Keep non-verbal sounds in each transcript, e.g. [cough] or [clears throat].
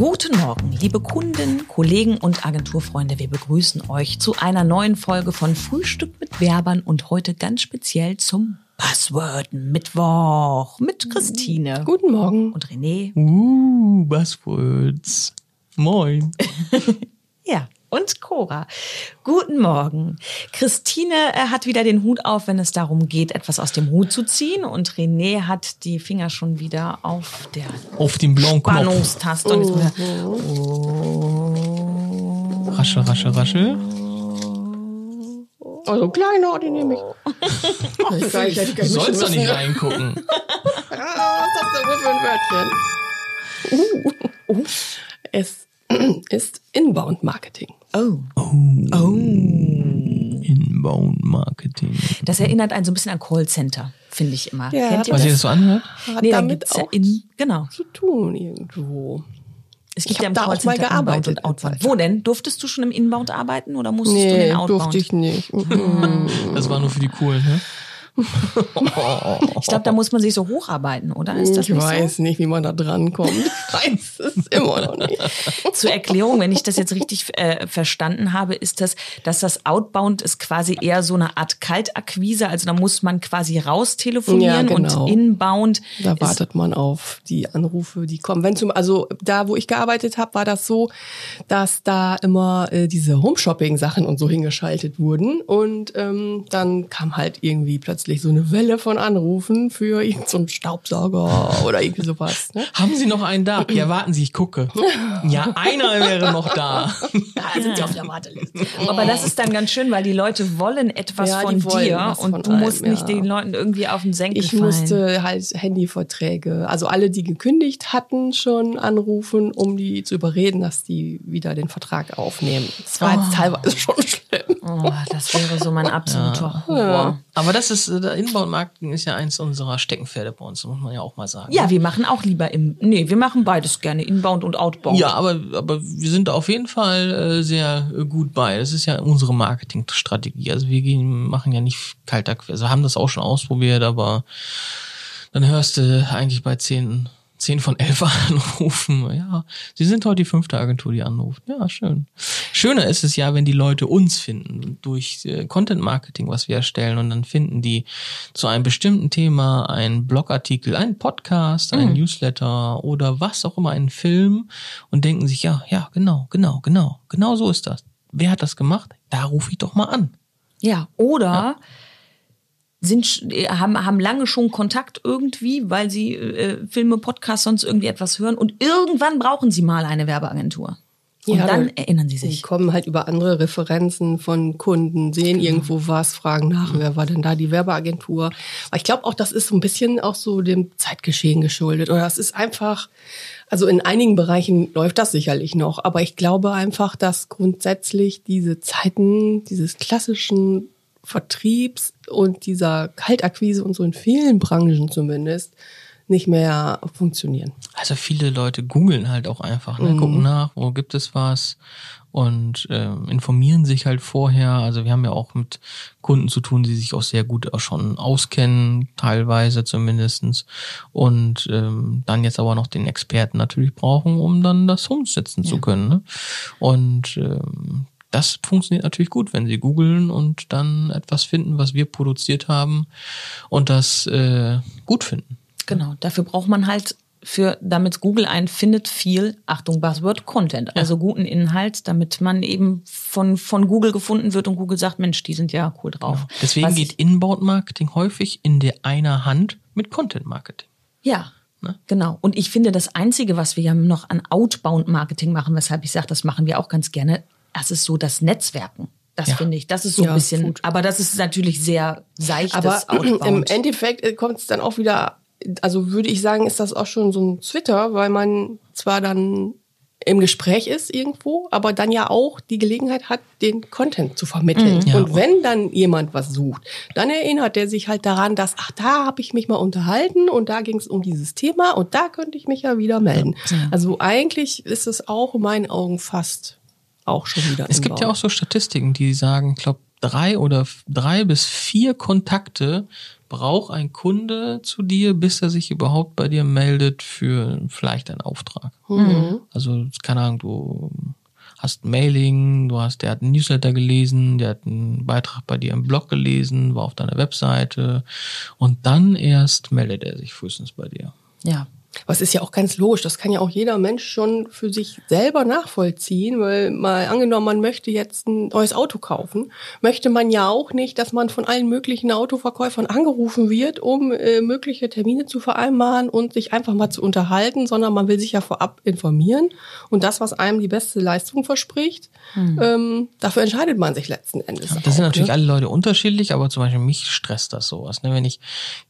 Guten Morgen, liebe Kunden, Kollegen und Agenturfreunde. Wir begrüßen euch zu einer neuen Folge von Frühstück mit Werbern und heute ganz speziell zum Buzzword Mittwoch mit Christine. Guten Morgen. Und René. Uh, Buzzwords. Moin. [laughs] ja, und Cora. Guten Morgen. Christine äh, hat wieder den Hut auf, wenn es darum geht, etwas aus dem Hut zu ziehen. Und René hat die Finger schon wieder auf der auf dem. Spannungstaste. Und jetzt wieder, oh. Raschel, raschel, raschel. Also kleiner, die nehme ich. Ach, ich gar, ich, ich, du sollst doch nicht reingucken. [laughs] ah, was ist das denn für ein Wörtchen? Uh. Uh. Es ist Inbound Marketing. Oh. Oh. oh. Inbound Marketing. Das erinnert einen so ein bisschen an Callcenter, finde ich immer. Ja, Kennt ihr Was das? ihr das so anhört? Hat Nee, da damit auch in, genau. zu tun irgendwo. Es gibt Ich ja da auch mal Callcenter gearbeitet und Outbound. Wo denn? Durftest du schon im Inbound arbeiten oder musstest du in Nee, den Outbound? durfte ich nicht. [laughs] Das war nur für die Coolen, ne? Ich glaube, da muss man sich so hocharbeiten, oder? Ist das ich nicht weiß nicht, wie man da dran kommt. [laughs] Ich weiß es immer noch nicht. so? Zur Erklärung, wenn ich das jetzt richtig äh, verstanden habe, ist das, dass das Outbound ist quasi eher so eine Art Kaltakquise. Also da muss man quasi raus telefonieren Ja, genau. und Inbound Da wartet man auf die Anrufe, die kommen. Wenn zum, also da, wo ich gearbeitet habe, war das so, dass da immer äh, diese Home-Shopping-Sachen und so hingeschaltet wurden. Und ähm, dann kam halt irgendwie plötzlich so eine Welle von Anrufen für irgendeinen so einen Staubsauger oder irgendwie sowas. Ne? Haben Sie noch einen da? [clears throat] Ja, warten Sie, ich gucke. Ja, einer wäre noch da. [laughs] Da sind sie auf der Warteliste. Aber das ist dann ganz schön, weil die Leute wollen etwas Ja, von wollen dir und von du musst einem, nicht ja. den Leuten irgendwie auf den Senkel Ich fallen. musste halt Handyverträge, also alle, die gekündigt hatten, schon anrufen, um die zu überreden, dass die wieder den Vertrag aufnehmen. Das war jetzt teilweise schon schlimm. Oh, das wäre so mein absoluter Horror. Aber das ist, äh, der Inbound-Marketing ist ja eins unserer Steckenpferde bei uns, muss man ja auch mal sagen. Ja, wir machen auch lieber im. Nee, wir machen beides gerne, Inbound und Outbound. Ja, aber, aber wir sind auf jeden Fall äh, sehr äh, gut bei. Das ist ja unsere Marketingstrategie. Also wir gehen, machen ja nicht Kaltakquise. Wir haben das auch schon ausprobiert, aber dann hörst du eigentlich bei zehn, zehn von elf [laughs] anrufen. Ja, sie sind heute die fünfte Agentur, die anruft. Ja, schön. Schöner ist es ja, wenn die Leute uns finden durch äh, Content Marketing, was wir erstellen und dann finden die zu einem bestimmten Thema einen Blogartikel, einen Podcast, einen Newsletter oder was auch immer, einen Film und denken sich, ja, ja, genau, genau, genau, genau so ist das. Wer hat das gemacht? Da rufe ich doch mal an. Ja, oder sind äh, haben haben lange schon Kontakt irgendwie, weil sie äh, Filme, Podcasts sonst irgendwie etwas hören und irgendwann brauchen sie mal eine Werbeagentur. Und Ja, dann erinnern sie Die sich. kommen halt über andere Referenzen von Kunden, sehen irgendwo was, fragen nach, wer war denn da die Werbeagentur. Aber ich glaube auch, das ist so ein bisschen auch so dem Zeitgeschehen geschuldet. Oder es ist einfach, also in einigen Bereichen läuft das sicherlich noch, aber ich glaube einfach, dass grundsätzlich diese Zeiten dieses klassischen Vertriebs und dieser Kaltakquise und so in vielen Branchen zumindest nicht mehr funktionieren. Also viele Leute googeln halt auch einfach, ne? gucken nach, wo gibt es was und ähm, informieren sich halt vorher. Also wir haben ja auch mit Kunden zu tun, die sich auch sehr gut auch schon auskennen, teilweise zumindestens und ähm, dann jetzt aber noch den Experten natürlich brauchen, um dann das umsetzen zu können. Ne? Und ähm, das funktioniert natürlich gut, wenn sie googeln und dann etwas finden, was wir produziert haben und das äh, gut finden. Genau, dafür braucht man halt für, damit Google einen findet viel, Achtung, Buzzword Content, also guten Inhalt, damit man eben von, von Google gefunden wird und Google sagt, Mensch, die sind ja cool drauf. Deswegen Was geht Inbound-Marketing häufig in der einer Hand mit Content-Marketing. Ja, Ne? genau. Und ich finde, das Einzige, was wir ja noch an Outbound-Marketing machen, weshalb ich sage, das machen wir auch ganz gerne, das ist so das Netzwerken. Das Ja. finde ich, das ist so Ja, ein bisschen, gut. aber das ist natürlich sehr seichtes Aber Outbound. [clears throat] im Endeffekt kommt es dann auch wieder, also würde ich sagen, ist das auch schon so ein Twitter, weil man zwar dann im Gespräch ist irgendwo, aber dann ja auch die Gelegenheit hat, den Content zu vermitteln. Ja. Und wenn dann jemand was sucht, dann erinnert er sich halt daran, dass, ach, da habe ich mich mal unterhalten und da ging es um dieses Thema und da könnte ich mich ja wieder melden. Also eigentlich ist es auch in meinen Augen fast auch schon wieder. Es gibt ja auch so Statistiken, die sagen, ich glaube, drei oder drei bis vier Kontakte braucht ein Kunde zu dir, bis er sich überhaupt bei dir meldet für vielleicht einen Auftrag. Mhm. Also, keine Ahnung, du hast ein Mailing, du hast, der hat einen Newsletter gelesen, der hat einen Beitrag bei dir im Blog gelesen, war auf deiner Webseite und dann erst meldet er sich frühestens bei dir. Ja. Was ist ja auch ganz logisch. Das kann ja auch jeder Mensch schon für sich selber nachvollziehen, weil mal angenommen, man möchte jetzt ein neues Auto kaufen, möchte man ja auch nicht, dass man von allen möglichen Autoverkäufern angerufen wird, um äh, mögliche Termine zu vereinbaren und sich einfach mal zu unterhalten, sondern man will sich ja vorab informieren und das, was einem die beste Leistung verspricht, ähm, dafür entscheidet man sich letzten Endes. Das auch, sind natürlich ne? alle Leute unterschiedlich, aber zum Beispiel mich stresst das sowas. Ne? Wenn ich,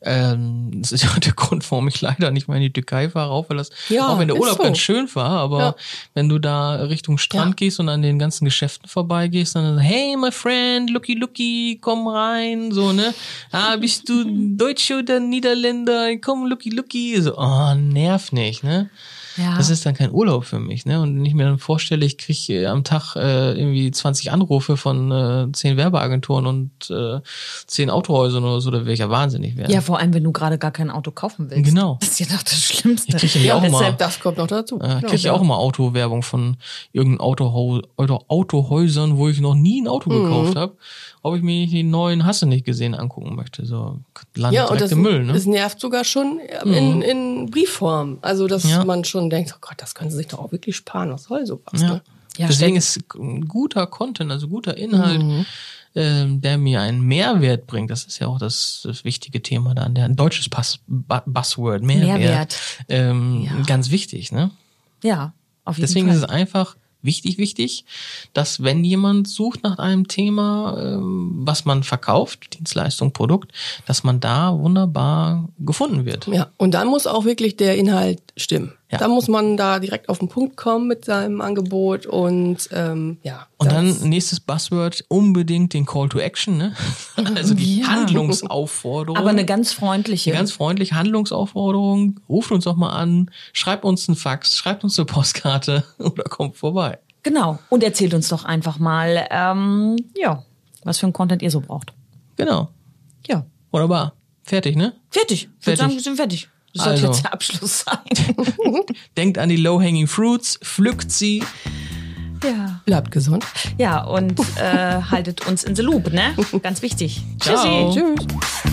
ähm, das ist ja der Grund, warum ich leider nicht mehr in die Türkei weil das, Ja, auch wenn der Urlaub so. ganz schön war, aber Ja. wenn du da Richtung Strand Ja. gehst und an den ganzen Geschäften vorbeigehst, dann hey my friend, looky looky, komm rein, so ne, ah bist du [laughs] Deutsche oder Niederländer, komm looky looky, so, oh nerv nicht, ne. Ja. Das ist dann kein Urlaub für mich, ne? Und wenn ich mir dann vorstelle, ich kriege am Tag äh, irgendwie 20 Anrufe von äh, 10 Werbeagenturen und äh, 10 Autohäusern oder so, da wäre ich ja wahnsinnig werden. ja, vor allem, wenn du gerade gar kein Auto kaufen willst. Genau. Das ist ja doch das Schlimmste. Ich kriege ja, auch deshalb, mal, das kommt noch dazu. äh, Genau, krieg ja auch immer Autowerbung von irgendeinem Autohau Auto Autohäusern, wo ich noch nie ein Auto Mhm. gekauft habe, ob ich mir die neuen Hasse nicht gesehen angucken möchte. So landet Ja, und direkt das, im Müll, ne? das nervt sogar schon in, in Briefform. Also, dass Ja. man schon denkt, oh Gott, das können sie sich doch auch wirklich sparen. Was soll sowas? Ja. Ne? Ja, Deswegen ist guter Content, also guter Inhalt, Mhm. ähm, der mir einen Mehrwert bringt. Das ist ja auch das, das wichtige Thema da, der ein deutsches Pass, Bu- Buzzword, Mehrwert. Mehrwert. Ähm, Ja. Ganz wichtig, ne? Ja, auf jeden Deswegen Fall. ist es einfach wichtig, wichtig, dass wenn jemand sucht nach einem Thema, ähm, was man verkauft, Dienstleistung, Produkt, dass man da wunderbar gefunden wird. Ja, und dann muss auch wirklich der Inhalt stimmen. Ja. Da muss man da direkt auf den Punkt kommen mit seinem Angebot und ähm, ja. Und dann nächstes Buzzword, unbedingt den Call to Action, ne? [laughs] Also die Ja. Handlungsaufforderung. Aber eine ganz freundliche. Eine ganz freundliche Handlungsaufforderung. Ruft uns doch mal an, schreibt uns einen Fax, schreibt uns eine Postkarte [laughs] oder kommt vorbei. genau. Und erzählt uns doch einfach mal, ähm, ja, was für ein Content ihr so braucht. Genau. Ja. Wunderbar. Fertig, ne? Fertig. Ich würde Fertig. sagen, wir sind fertig. Das sollte Also. jetzt der Abschluss sein. [laughs] Denkt an die low-hanging fruits, pflückt sie. ja. bleibt gesund. Ja, und äh, haltet uns in the loop, ne? [laughs] Ganz wichtig. Ciao. Tschüssi. Tschüss.